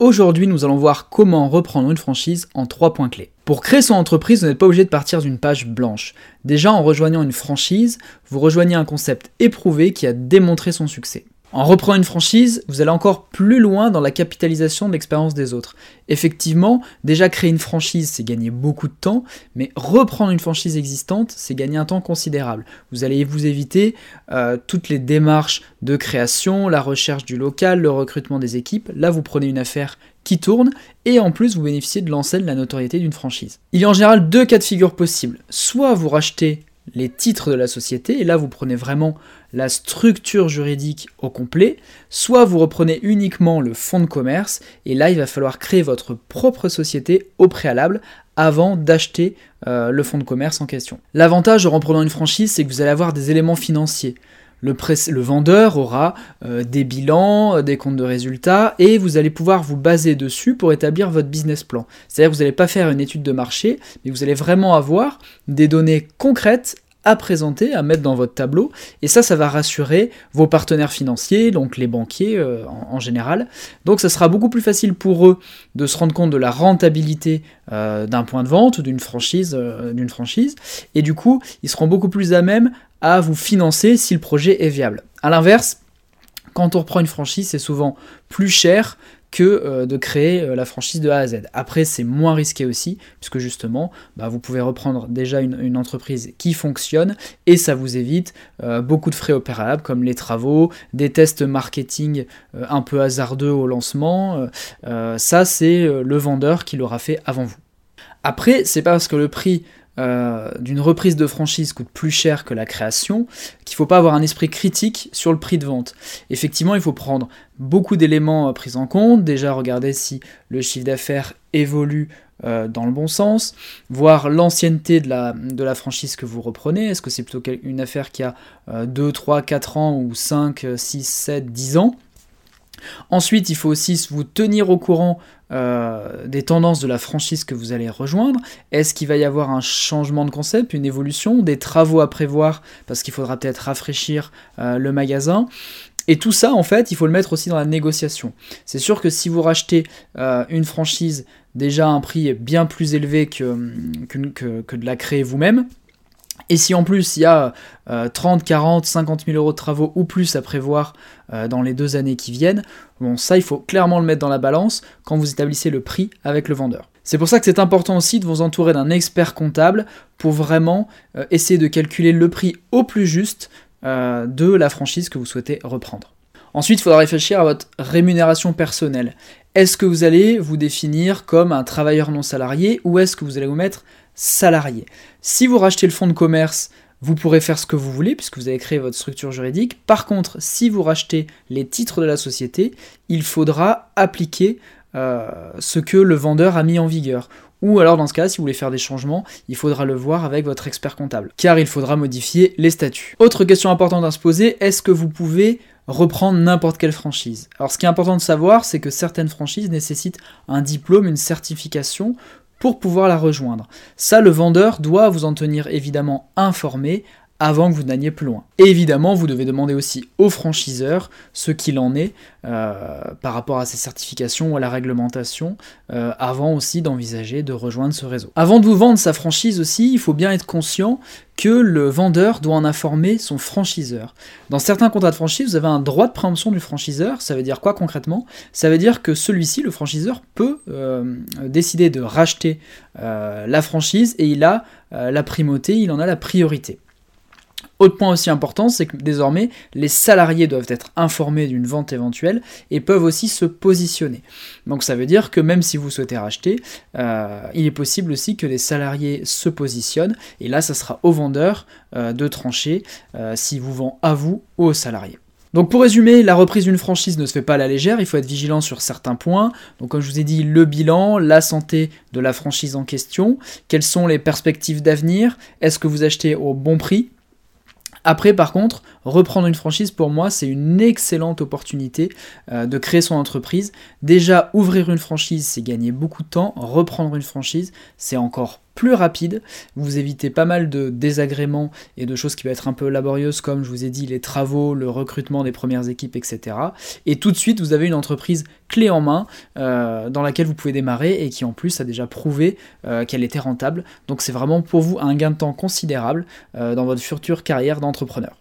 Aujourd'hui, nous allons voir comment reprendre une franchise en trois points clés. Pour créer son entreprise, vous n'êtes pas obligé de partir d'une page blanche. Déjà, en rejoignant une franchise, vous rejoignez un concept éprouvé qui a démontré son succès. En reprenant une franchise, vous allez encore plus loin dans la capitalisation de l'expérience des autres. Effectivement, déjà créer une franchise, c'est gagner beaucoup de temps, mais reprendre une franchise existante, c'est gagner un temps considérable. Vous allez vous éviter euh, toutes les démarches de création, la recherche du local, le recrutement des équipes. Là, vous prenez une affaire qui tourne et en plus vous bénéficiez de l'enseigne de la notoriété d'une franchise. Il y a en général deux cas de figure possibles. Soit vous rachetez les titres de la société, et là vous prenez vraiment la structure juridique au complet, soit vous reprenez uniquement le fonds de commerce, et là il va falloir créer votre propre société au préalable avant d'acheter euh, le fonds de commerce en question. L'avantage en reprenant une franchise, c'est que vous allez avoir des éléments financiers. Le, vendeur aura euh, des bilans, euh, des comptes de résultats, et vous allez pouvoir vous baser dessus pour établir votre business plan. C'est-à-dire que vous n'allez pas faire une étude de marché, mais vous allez vraiment avoir des données concrètes à présenter, à mettre dans votre tableau, et ça, ça va rassurer vos partenaires financiers, donc les banquiers euh, en, général. Donc ça sera beaucoup plus facile pour eux de se rendre compte de la rentabilité d'un point de vente, d'une franchise, d'une franchise, et du coup, ils seront beaucoup plus à même à vous financer si le projet est viable. A l'inverse, quand on reprend une franchise, c'est souvent plus cher que euh, de créer euh, la franchise de A à Z. Après, c'est moins risqué aussi, puisque justement, bah, vous pouvez reprendre déjà une, entreprise qui fonctionne et ça vous évite euh, beaucoup de frais opérables comme les travaux, des tests marketing un peu hasardeux au lancement. ça, c'est le vendeur qui l'aura fait avant vous. Après, c'est parce que le prix euh, d'une reprise de franchise coûte plus cher que la création, qu'il ne faut pas avoir un esprit critique sur le prix de vente. Effectivement, il faut prendre beaucoup d'éléments euh, pris en compte, déjà regarder si le chiffre d'affaires évolue euh, dans le bon sens, voir l'ancienneté de la, de la franchise que vous reprenez, est-ce que c'est plutôt une affaire qui a 2, 3, 4 ans ou 5, 6, 7, 10 ans? Ensuite, il faut aussi vous tenir au courant euh, des tendances de la franchise que vous allez rejoindre. Est-ce qu'il va y avoir un changement de concept, une évolution, des travaux à prévoir parce qu'il faudra peut-être rafraîchir euh, le magasin? Et tout ça, en fait, il faut le mettre aussi dans la négociation. C'est sûr que si vous rachetez euh, une franchise déjà à un prix bien plus élevé que, que de la créer vous-même, et si en plus il y a 30, 40, 50 000 euros de travaux ou plus à prévoir euh, dans les deux années qui viennent, bon ça il faut clairement le mettre dans la balance quand vous établissez le prix avec le vendeur. C'est pour ça que c'est important aussi de vous entourer d'un expert comptable pour vraiment euh, essayer de calculer le prix au plus juste euh, de la franchise que vous souhaitez reprendre. Ensuite, il faudra réfléchir à votre rémunération personnelle. Est-ce que vous allez vous définir comme un travailleur non salarié ou est-ce que vous allez vous mettre salarié? Si vous rachetez le fonds de commerce, vous pourrez faire ce que vous voulez puisque vous avez créé votre structure juridique. Par contre, si vous rachetez les titres de la société, il faudra appliquer euh, ce que le vendeur a mis en vigueur. Ou alors dans ce cas, si vous voulez faire des changements, il faudra le voir avec votre expert comptable, car il faudra modifier les statuts. Autre question importante à se poser, est-ce que vous pouvez reprendre n'importe quelle franchise Alors ce qui est important de savoir, c'est que certaines franchises nécessitent un diplôme, une certification pour pouvoir la rejoindre. Ça, le vendeur doit vous en tenir évidemment informé avant que vous n'alliez plus loin. Et évidemment, vous devez demander aussi au franchiseur ce qu'il en est euh, par rapport à ses certifications ou à la réglementation, euh, avant aussi d'envisager de rejoindre ce réseau. Avant de vous vendre sa franchise aussi, il faut bien être conscient que le vendeur doit en informer son franchiseur. Dans certains contrats de franchise, vous avez un droit de préemption du franchiseur. Ça veut dire quoi concrètement? Ça veut dire que celui-ci, le franchiseur, peut euh, décider de racheter la franchise et il a la primauté, il en a la priorité. Autre point aussi important, c'est que désormais, les salariés doivent être informés d'une vente éventuelle et peuvent aussi se positionner. Donc ça veut dire que même si vous souhaitez racheter, euh, il est possible aussi que les salariés se positionnent, et là, ça sera au vendeur euh, de trancher euh, s'il vous vend à vous ou aux salariés. Donc pour résumer, la reprise d'une franchise ne se fait pas à la légère, il faut être vigilant sur certains points. Donc comme je vous ai dit, le bilan, la santé de la franchise en question, quelles sont les perspectives d'avenir, est-ce que vous achetez au bon prix? Après, par contre, reprendre une franchise pour moi c'est une excellente opportunité euh, de créer son entreprise. Déjà ouvrir une franchise c'est gagner beaucoup de temps, reprendre une franchise c'est encore plus rapide, vous évitez pas mal de désagréments et de choses qui peuvent être un peu laborieuses comme je vous ai dit les travaux, le recrutement des premières équipes, etc. Et tout de suite vous avez une entreprise clé en main euh, dans laquelle vous pouvez démarrer et qui en plus a déjà prouvé euh, qu'elle était rentable. Donc c'est vraiment pour vous un gain de temps considérable dans votre future carrière d'entrepreneur.